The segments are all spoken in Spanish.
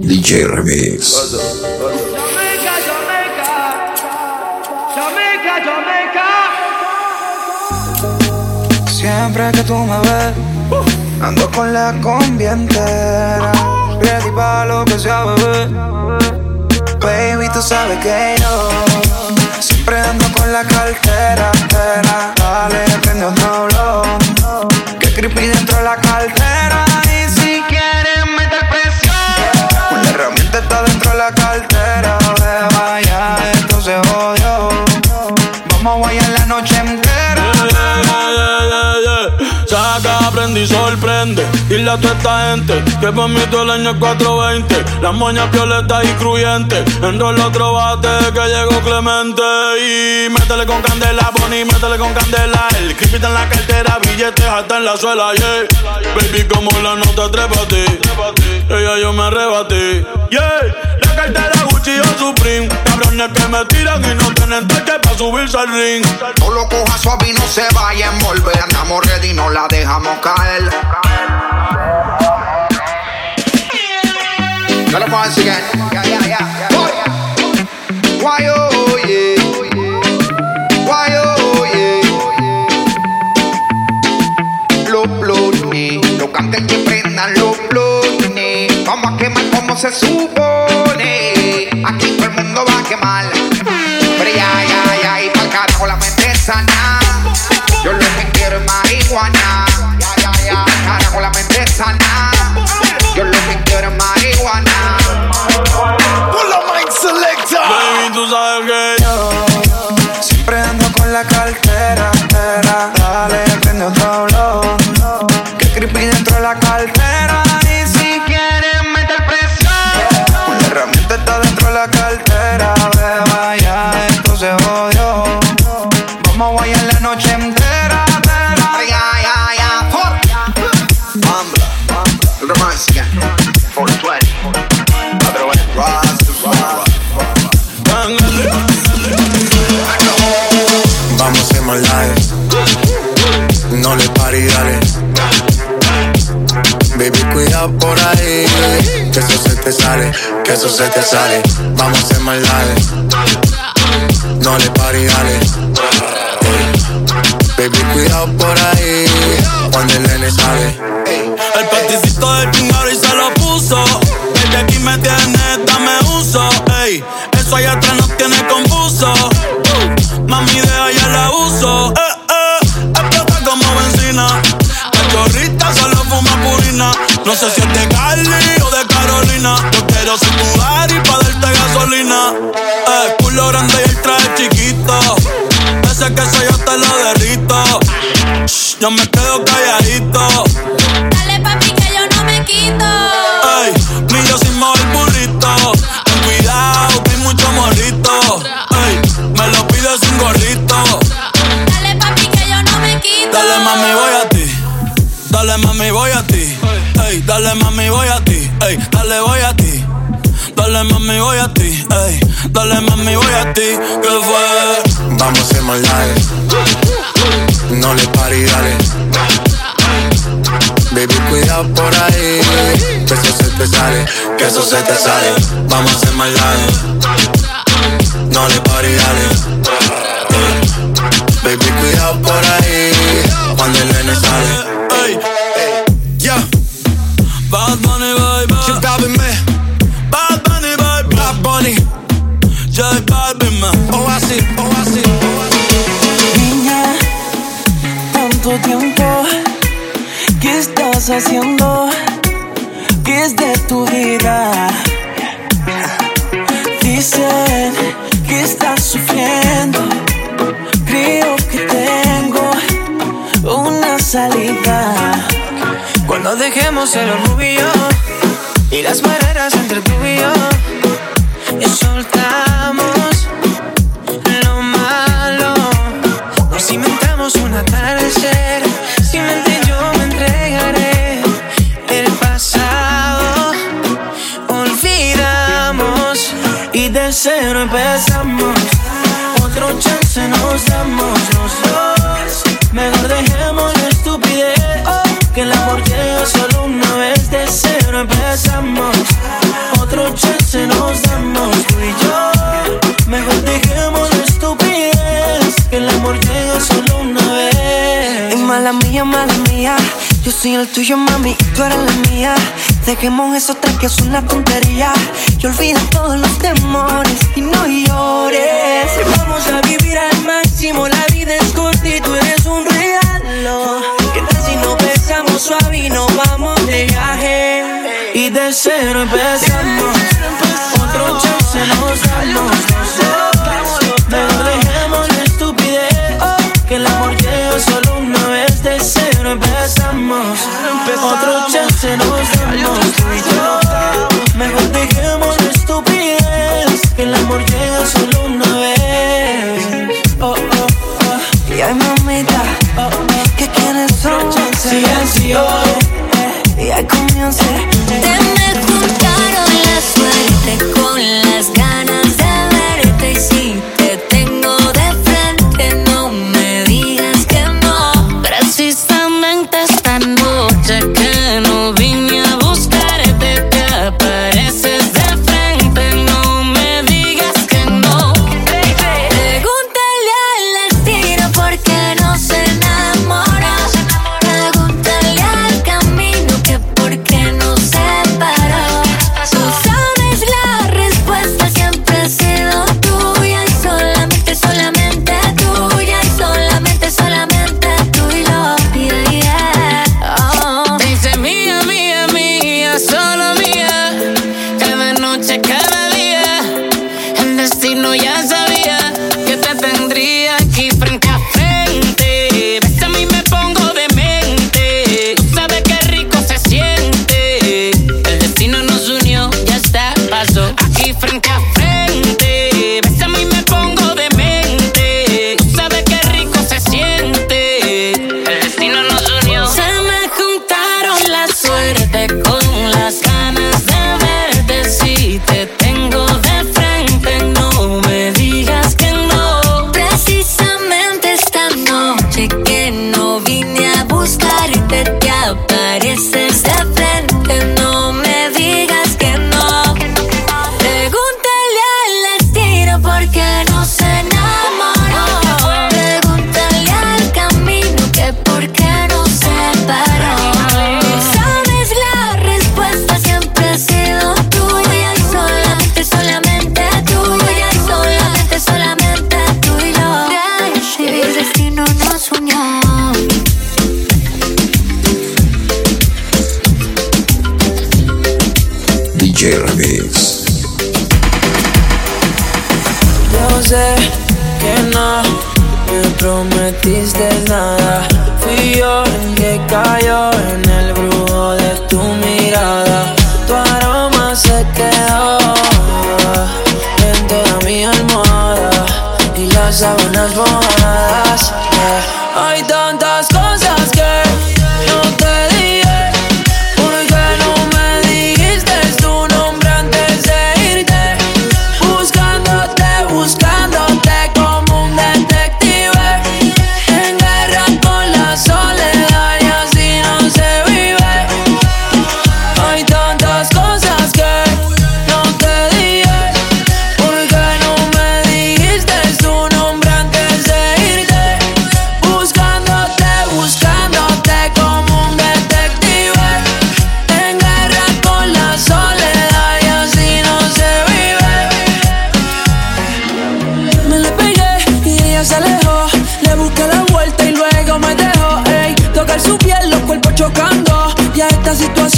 DJ Remix. Jamaica, Jamaica, Jamaica, Jamaica. Siempre que tú me ves, ando con la combi entera. Ready pa' lo que sea, bebé. Baby, tú sabes que yo siempre con la cartera. tera. Dale, prende otro blog. Que creepy dentro de la cartera. Y sorprende. Dile a toda esta gente que por mí todo el año es 420. Las moñas violetas y cruyentes. Enrola otro bate que llegó Clemente. Y métele con candela, Bonnie, métele con candela. El creepy en la cartera, billetes hasta en la suela, yeah. Baby, como la nota, trépate. Ella yo me arrebaté, yeah. La cartera Gucci o Supreme. Cabrones que me tiran y no tienen toque para subirse al ring. No lo coja suave y no se vaya a envolver. Andamos ready, no la dejamos caer. Puedo decir again. Yeah, yeah, yeah. Boy. Why, oh, yeah. Why, oh, yeah. Los blones, los canten que prendan los blones. Vamos a quemar como se supone. Aquí todo el mundo va a quemar. Pero ya, ya, ya, y pa'l carajo la mente sana. Yo lo que quiero es marihuana. Ya, ya, ya, carajo la mente sana. Vamos a guayar la noche entera, tera. Ay, ay, ay, ay, por. Mambla, romance again. 420. Other way. Rise. Vamos a hacer más live. No le pare y dale. Baby, cuidado por ahí. Que eso se te sale, que eso se te sale. Vamos a hacer más live. No le pare y dale. Baby, cuidado por ahí. Cuando el nene sale. El paticito del chingado y se lo puso. Desde aquí me tiene, dame uso. Ey, eso allá yo me quedo calladito. Dale papi que yo no me quito. Ey, millo sin mover burrito. Ten cuidado, hay mucho morrito. Ey, me lo pides sin gorrito. Dale papi que yo no me quito. Dale mami, voy a ti. Dale mami, voy a ti. Ey, dale mami, voy a ti. Ey, dale, voy a ti. Dale mami, voy a ti. Ey, dale mami, voy a ti. ¿Qué fue? Vamos a hacer más live. No le pare y dale. Baby, cuidado por ahí. Que eso se te sale, que eso se te sale. Vamos a hacer live. No le pare y dale. Baby, cuidado por ahí. Cuando el nene sale. haciendo pies de tu vida. Dicen que estás sufriendo. Creo que tengo una salida. Cuando dejemos el orgullo y las barreras entre tú y yo soy el tuyo, mami, y tú eres la mía. Dejemos eso tal que es una tontería. Y olvida todos los temores y no llores. Vamos a vivir al máximo, la vida es corta y tú eres un regalo. ¿Qué tal si nos besamos suave y nos vamos de viaje? Y de cero empezamos, otro chance nos damos. empezamos. Otro chance nos damos. Mejor dejemos la estupidez. Que el amor llega solo una vez. Oh, oh, oh. Y hay mamita, oh, oh. ¿qué quieres? Otro chance. Sí, sí, oh. Y ahí comience. Eh. Te me juntaron la suerte con las ganas.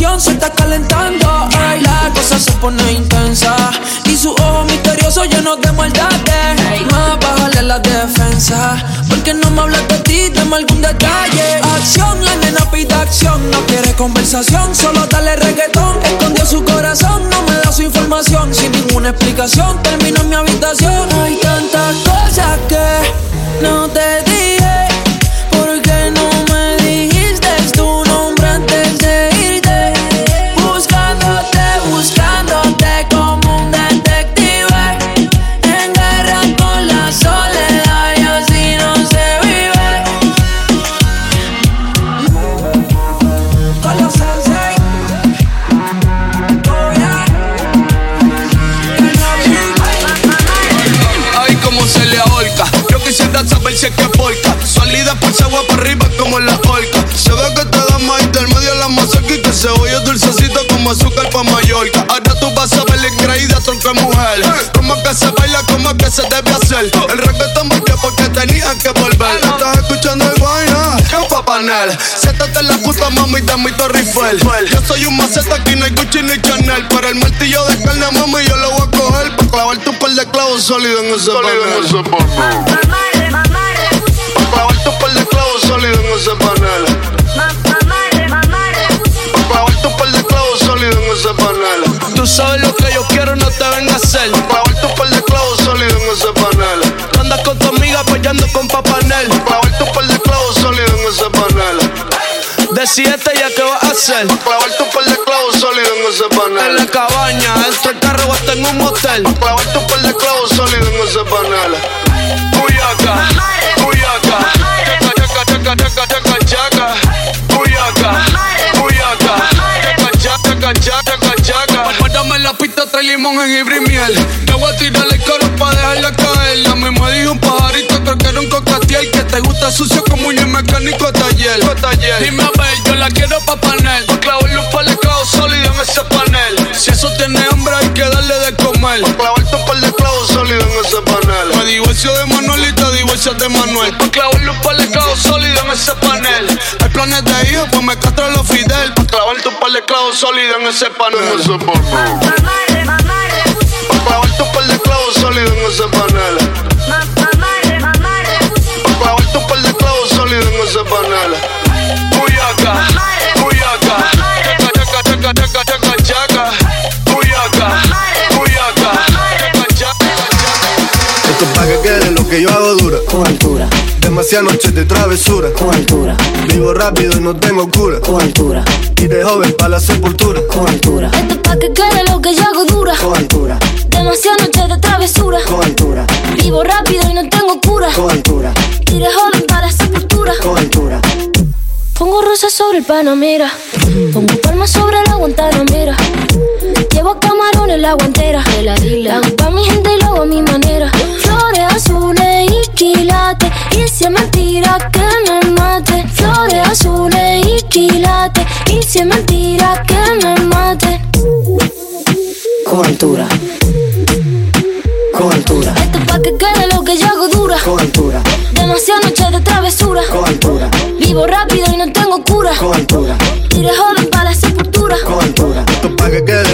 Situación se está calentando. Ey, la cosa se pone intensa. Y su ojo misterioso lleno de maldades. Más bájale la defensa. Porque no me hablas de ti, dame algún detalle. Acción, la nena pide acción. No quiere conversación, solo dale reggaetón. Escondió su corazón, no me da su información. Sin ninguna explicación, termino en mi habitación. Hay tantas cosas que no te azúcar pa' Mallorca. Ahora tú vas a ver la increíble tronco de mujer. Como que se baila, como que se debe hacer. El reggaetón volvió porque tenían que volver. Estás escuchando el vaina, que papanel. Siéntate en la puta mami, dame mi Torre Eiffel. Yo soy un maceta, aquí no hay Gucci ni Chanel. Pero el martillo de carne, mami, yo lo voy a coger. Pa' clavar tu par de clavos sólido en ese panel. Pa' clavar tu par de clavos sólido en ese panel. Sólido en ese panel. Tú sabes lo que yo quiero, no te ven a hacer. Clavar tu par de clavos sólido en ese panel. Tú andas con tu amiga apoyando con Papanel. Pa' clavar tu par de clavos sólido en ese panel. Decídete ya qué vas a hacer. Clavar tu par de clavos sólido en ese panel. En la cabaña, dentro del carro o hasta en un motel. Clavar tu par de clavos sólido en ese panel. Cuyaca, cuyaca, chaca, chaca, chaca, chaca, chaca, cuyaca, cuyaca, chaca, chaca, Guárdame la pista, trae limón, jengibre y miel. Te voy a tirar el coro pa' dejarla caer. La misma dijo un pajarito, creo que era un cocatiel. Que te gusta sucio como un mecánico taller. Dime a ver, yo la quiero pa' panel. Pa' clavarle un par de clavos sólidos en ese panel. Si eso tiene hambre, hay que darle de comer. Pa' clavarte un par de clavos sólidos en ese panel. Me divorcio de Manuel y te divorcias de Manuel. Pa' clavarle un par de clavos sólidos en ese panel. Hay planes de hijos, pues me castro los Fidel. Pa' clavarte un par de clavos sólidos en ese panel. Pa' clavarte un par de clavos sólidos en ese panel. Pa' clavarte un par de clavos sólidos en ese panel. Demasiadas noches de travesura. con altura, Vivo rápido y no tengo cura. con altura, Y de joven pa' la sepultura. con altura, Esto es pa' que quede lo que yo hago dura. con altura, Demasiadas noches de travesura. con altura, Vivo rápido y no tengo cura. con altura, Tiré joven para la sepultura. con altura. Pongo rosas sobre el Panamera. Pongo palmas sobre la Guantanamera. Llevo camarones la guantera. La hago pa' mi gente y lo hago a mi manera. Flores azules y quilates. Y si es mentira que me mate. Flores azules y quilates. Y si es mentira que me mate. Con altura, con altura, Esto es pa' que quede lo que yo hago dura. con altura, Demasiadas noches de travesura. con altura, Vivo rápido y no tengo cura. con altura, Tiré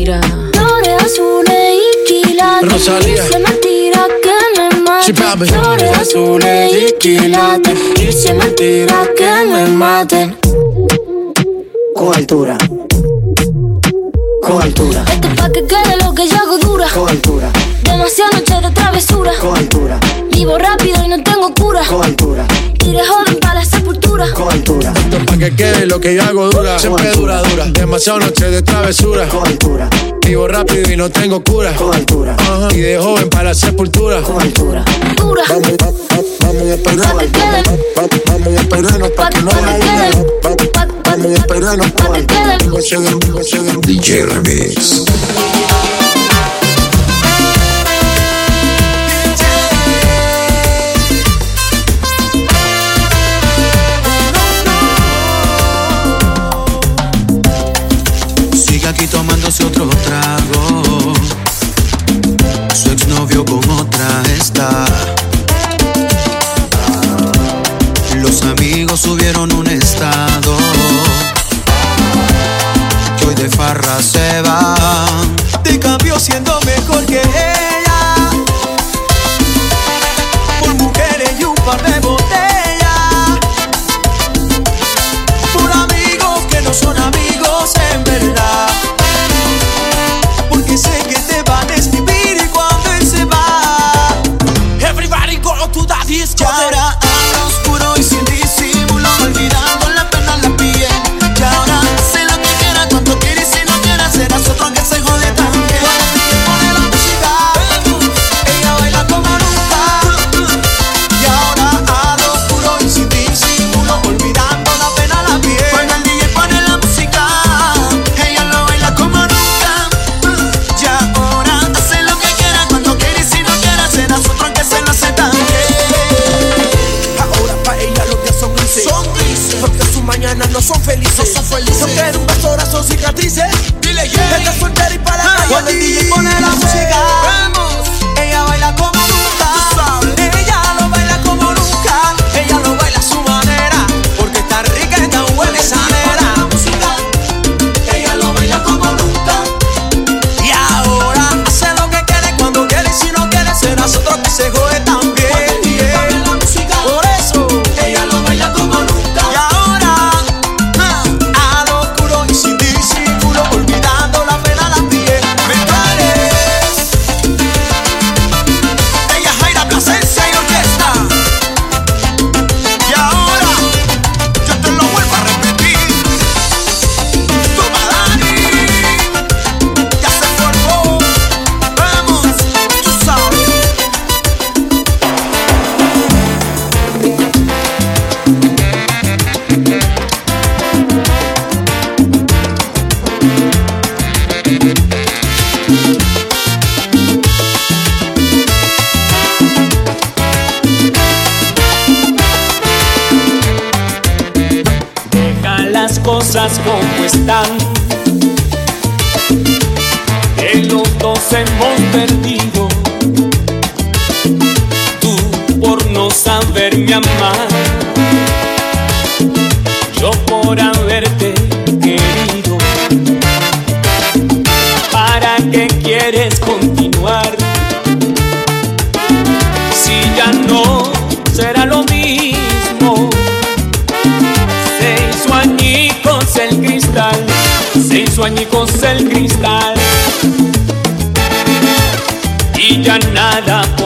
Mira, Flores azules y quilates. Rosalía. Es mentira que me mate. Flores azules y quilates. Es mentira que me maten. con altura, con altura, Esto es pa' que quede lo que yo hago dura. con altura, Demasiadas noches de travesura. con altura, Vivo rápido y no tengo cura. con altura, Tiré joven para la sepultura. con altura, Esto es pa' que quede lo que yo hago dura. Siempre dura, dura. Demasiadas noches de travesura. con altura, Vivo rápido y no tengo cura. con altura, Ajá. Y de joven para la sepultura. con altura, Dura. Vamos, va- va- vamos a. Pa' que quede. Va- Vamos a esperarnos Pa' que no Vamos a esperarnos pa' que quede. DJ Remix. Subieron un estado. Que hoy de farra se ya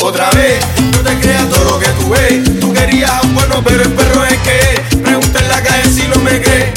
otra vez. No te creas todo lo que tú ves. Tú querías a un bueno, pero el perro es que. Pregunta en la calle si no me cree.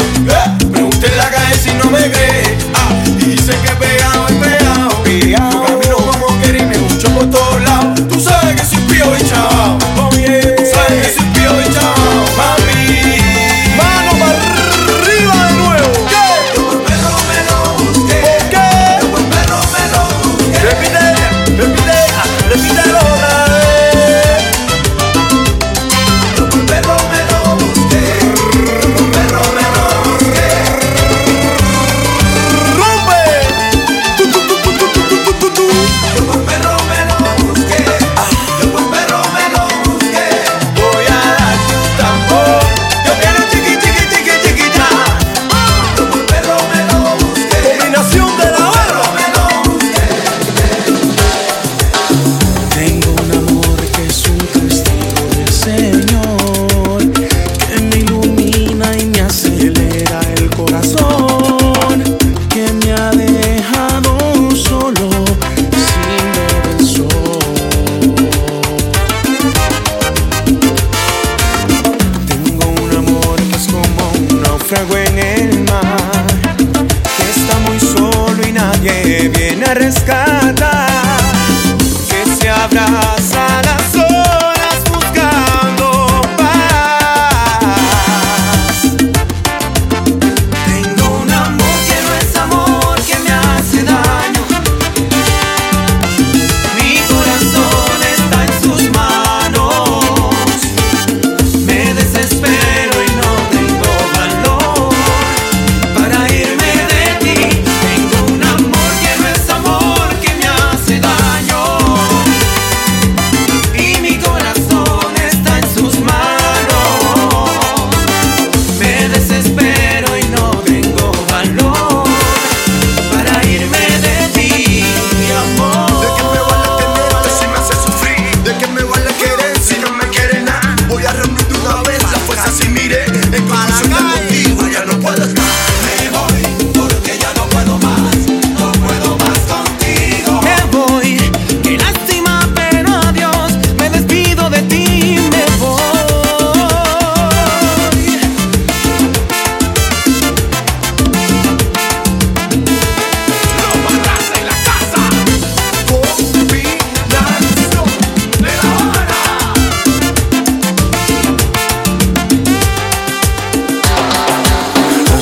arriscar.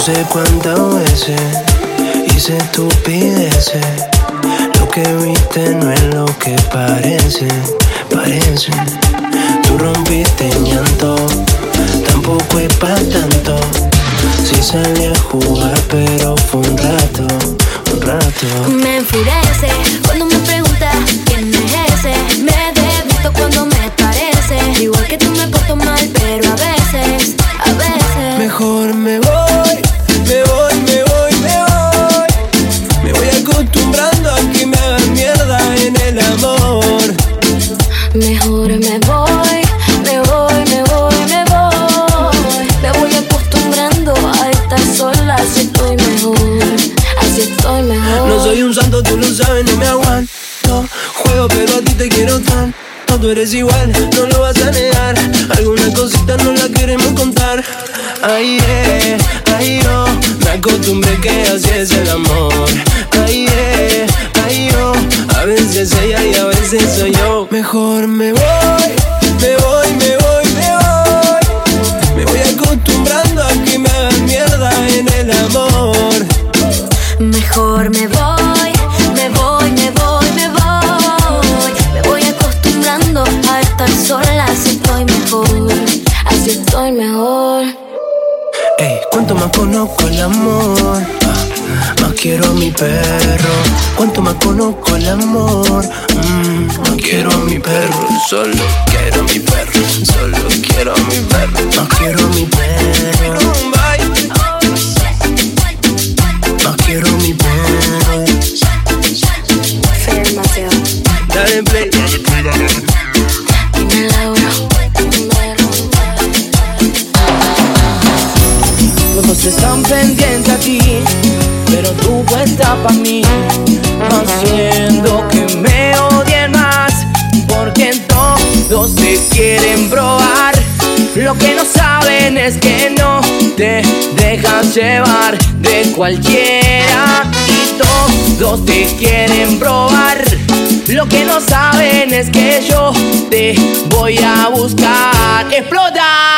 Sé cuántas veces hice estupideces. Lo que viste no es lo que parece, parece. Tú rompiste en llanto, tampoco es para tanto. Sí salí a jugar, pero fue un rato, un rato. Me enfurece cuando me preguntas quién es ese. Me devisto cuando me parece. Igual que tú me porto mal, pero a veces, a veces. Mejor me voy, Tú lo sabes, no me aguanto. Juego, pero a ti te quiero tanto. Tú eres igual, no lo vas a negar. Algunas cositas no las queremos contar. Ay, eh, ay, yo. Me acostumbré que así es el amor. Ay, eh, ay, yo. A veces ella y a veces soy yo. Mejor me voy, me voy, me voy, me voy. Me voy acostumbrando a que me hagan mierda en el amor. Mejor me voy, conozco el amor, ah, más quiero a mi perro. Cuánto más conozco el amor, mm, más quiero a mi perro. Solo quiero a mi perro, solo quiero a mi perro. Más quiero a mi perro. Más quiero a mi perro. Dale play. Están pendientes a ti, pero tú estás para mí, haciendo que me odien más, porque todos te quieren probar. Lo que no saben es que no te dejas llevar de cualquiera y todos te quieren probar. Lo que no saben es que yo te voy a buscar. ¡Explota!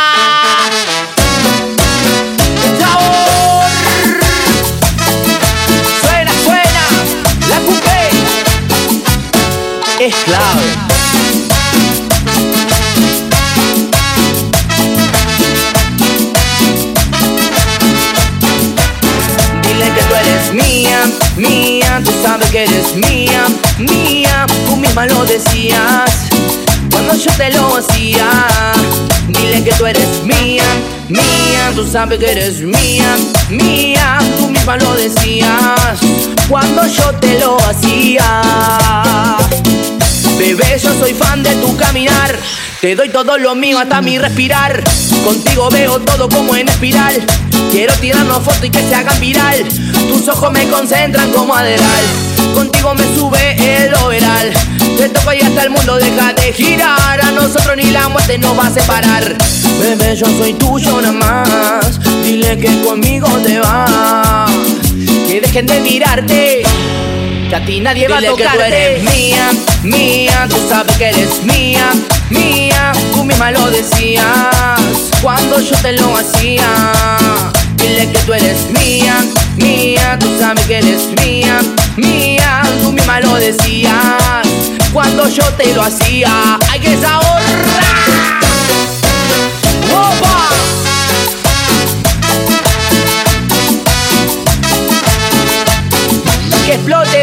Es clave. Dile que tú eres mía, mía, tú sabes que eres mía, mía, tú misma lo decías cuando yo te lo hacía. Dile que tú eres mía, mía, tú sabes que eres mía, mía, tú misma lo decías cuando yo te lo hacía. Bebé, yo soy fan de tu caminar. Te doy todo lo mío hasta mi respirar. Contigo veo todo como en espiral. Quiero tirarnos fotos y que se hagan viral. Tus ojos me concentran como aderal. Contigo me sube el overal. Te toco y hasta el mundo deja de girar. A nosotros ni la muerte nos va a separar. Bebé, yo soy tuyo nada más. Dile que conmigo te vas. Que dejen de mirarte. Que a ti nadie va a Dile que tú tocarte. eres mía, mía, tú sabes que eres mía, mía, tú misma lo decías cuando yo te lo hacía. Dile que tú eres mía, mía, tú sabes que eres mía, mía, tú misma lo decías cuando yo te lo hacía. ¡Ay, que. Que explote,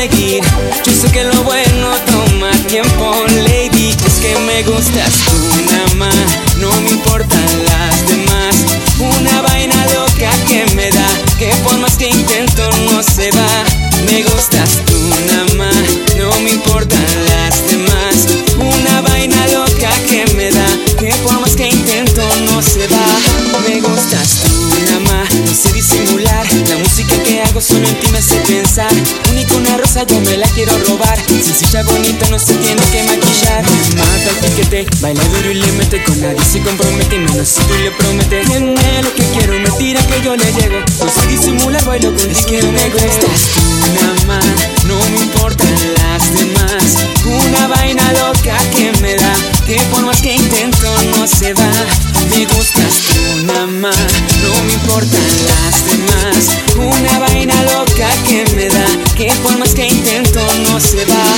Yo sé que lo bueno toma tiempo, lady. Es que me gustas tú nada más. No me importan las demás. Una vaina loca que me da. Que por más que intento no se va. Me gustas tú nada más. No me importan las demás. Una vaina loca que me da. Que por más que intento no se va. Me gustas tú nada más. No sé disimular. La música que hago solo en ti me hace pensar. Una rosa yo me la quiero robar. Sencilla, bonita, no se tiene que maquillar. Me mata el piquete. Baila duro y le mete. Con nadie se compromete. Menos si tú le prometes. Tiene lo que quiero. Me tira que yo le llego. No sé disimular. Bailo con es que me gustas tú nada más. No me importan las demás. Una vaina loca que me da. Que por más que intento no se va. Me gustas tú nada más. No me importan las demás. Una Que por más que intento no se va.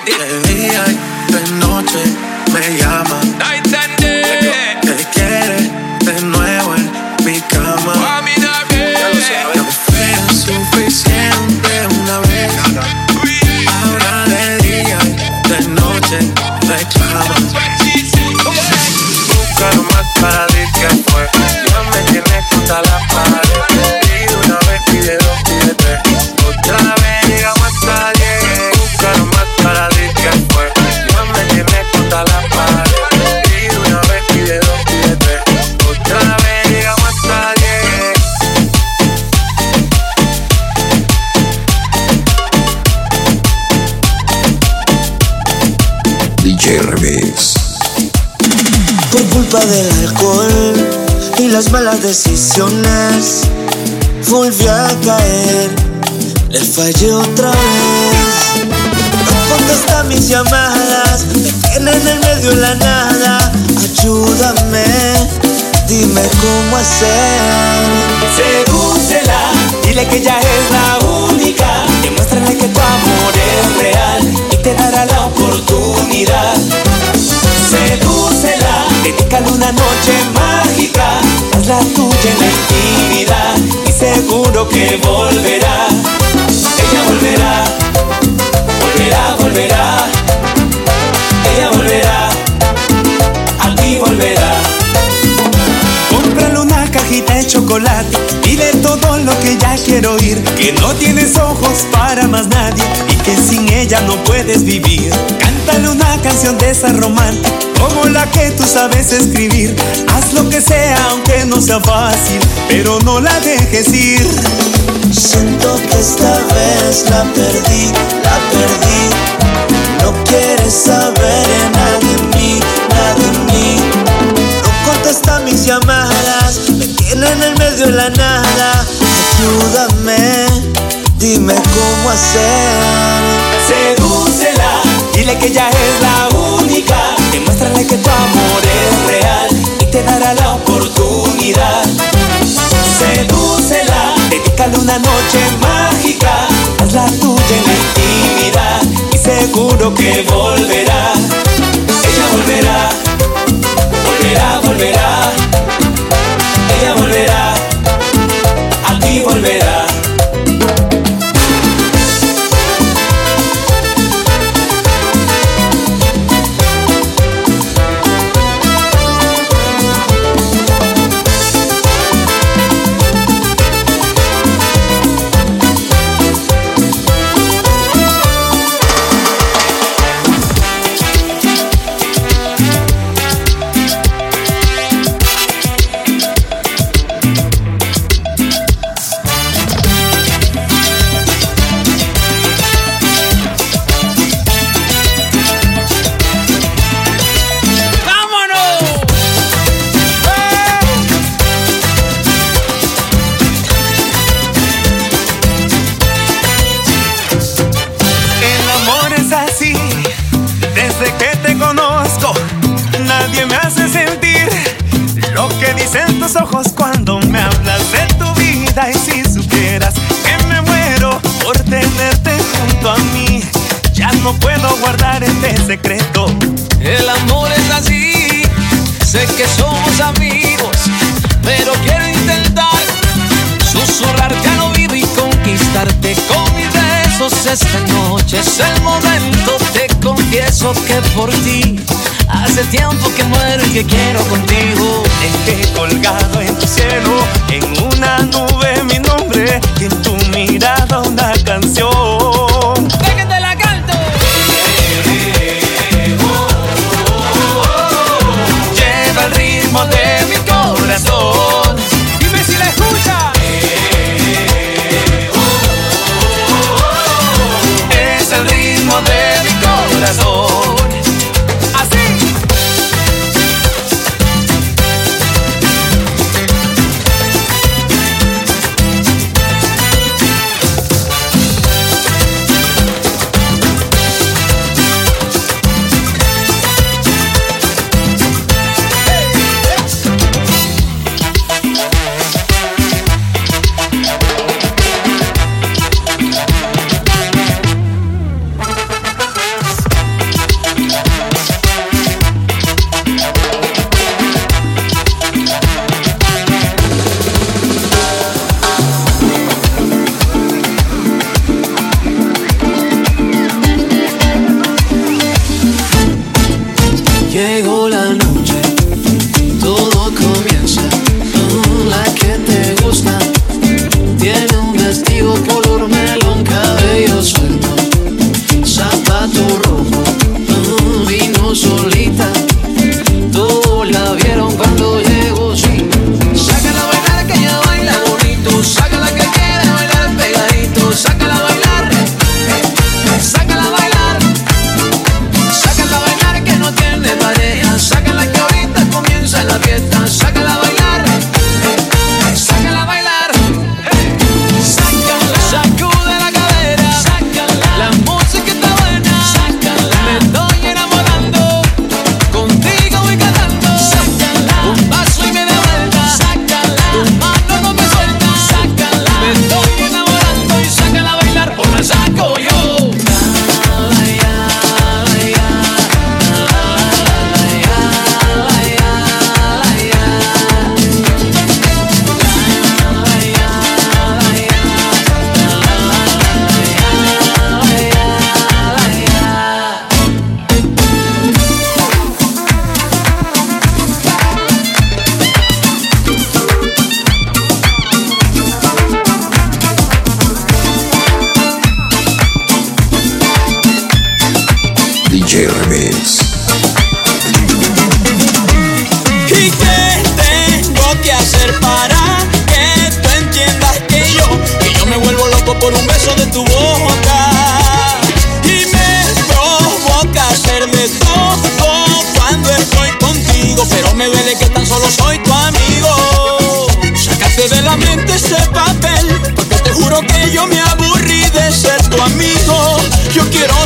get it. Fallé otra vez. No contesta mis llamadas, me tiene en el medio de la nada. Ayúdame, dime cómo hacer. Sedúcela, dile que ella es la única. Demuéstrale que tu amor es real y te dará la oportunidad. Sedúcela, dedícale una noche mágica. Hazla tuya en la intimidad y seguro que volverá. Dile todo lo que ya quiero oír, que no tienes ojos para más nadie y que sin ella no puedes vivir. Cántale una canción de esa romántica, como la que tú sabes escribir. Haz lo que sea aunque no sea fácil, pero no la dejes ir. Siento que esta vez la perdí, la perdí. No quieres saber nada de mí, nada de mí. No contesta mis llamadas, en el medio de la nada. Ayúdame, dime cómo hacer. Sedúcela, dile que ella es la única. Demuéstrale que tu amor es real y te dará la oportunidad. Sedúcela, dedícale una noche mágica. Hazla tuya en la intimidad y seguro que volverá. Ella volverá, volverá, volverá. Ella volverá, a ti volverá.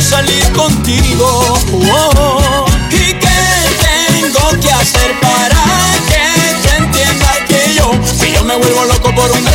Salir contigo. Oh, ¿Y qué tengo que hacer para que tú entiendas que yo, que yo me vuelvo loco por un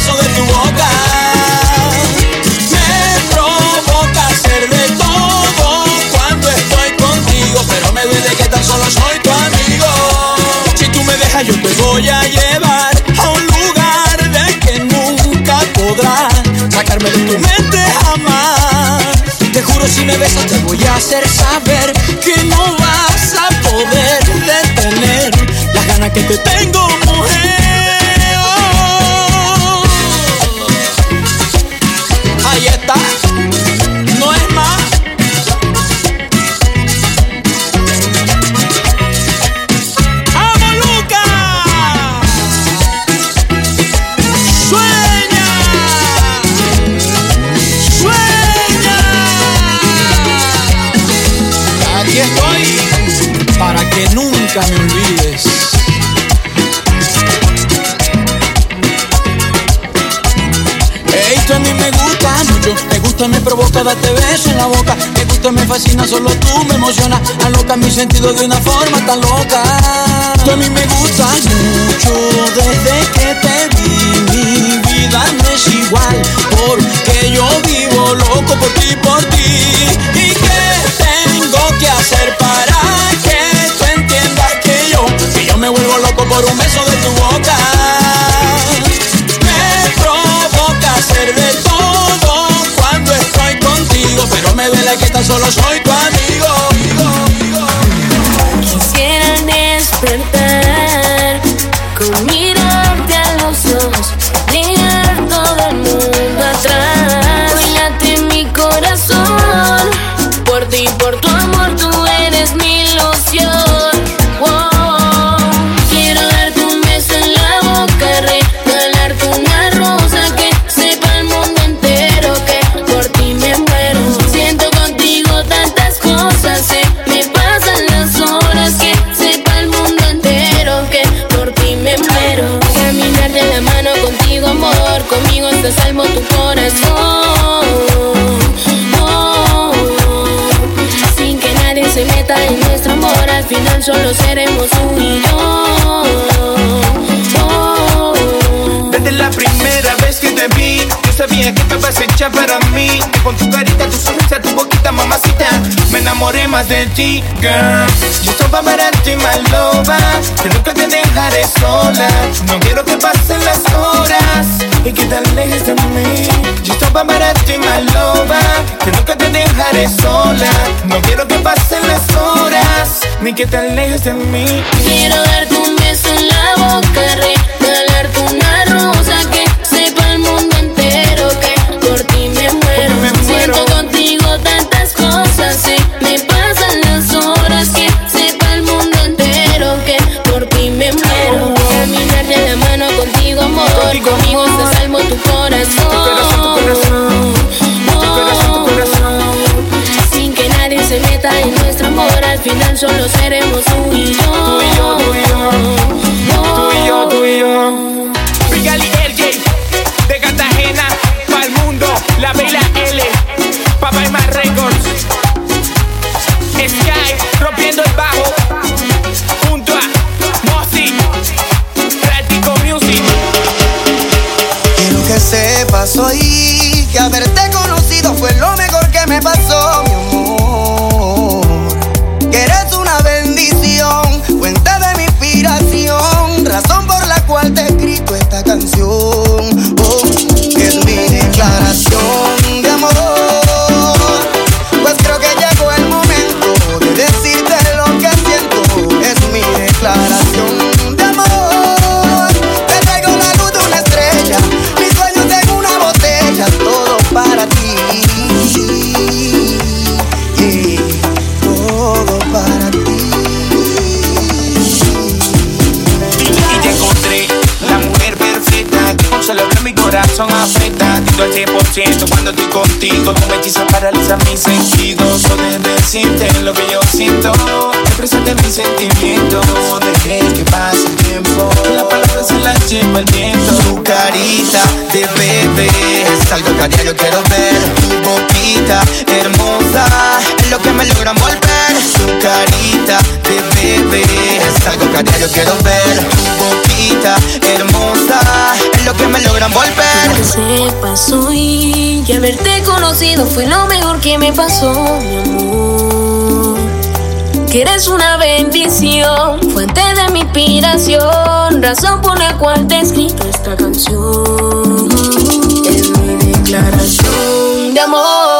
si me besas te voy a hacer saber que no vas a poder detener las ganas que te tengo, gusta mucho, me gusta, me provoca darte beso en la boca. Me gusta, me fascina, solo tú me emocionas. Aloca mi sentido de una forma tan loca. Tú a mí me gusta mucho desde que te vi. Mi vida no es igual, porque yo vivo loco por ti, por ti. ¿Y qué tengo que hacer para que tú entiendas que yo, que yo me vuelvo loco por un beso de tu boca? Me provoca hacer de todo pero me duele que tan solo soy tu. Final solo seremos tú y yo. Oh, Desde la primera vez que te vi, sabía que estabas hecha para mí. Que con tu carita, tu sonrisa, tu boquita, mamacita, me enamoré más de ti, girl. Yo estaba para ti, my loba, que nunca te dejaré sola. No quiero que pasen las horas y que te alejes de mí. Yo estaba para ti, my loba, que nunca te dejaré sola. No quiero que pasen las horas ni que te alejes de mí. Quiero darte un beso en la boca, regalarte final solo seremos tú y yo. Tú y yo, tú y yo. Tú y yo, tú y yo. RJ, de Cartagena, pa'l mundo, la vela L, Papá y más Records. Sky, rompiendo el bajo, junto a Mossy, Práctico Music. Quiero que sepas hoy diario quiero ver. Tu boquita hermosa es lo que me logra volver. Tu carita de bebé es algo que diario quiero ver. Tu boquita hermosa es lo que me logra volver. Que sepas hoy que haberte conocido fue lo mejor que me pasó, mi amor. Que eres una bendición, fuente de mi inspiración, razón por la cual te he escrito esta canción. Declaración de amor.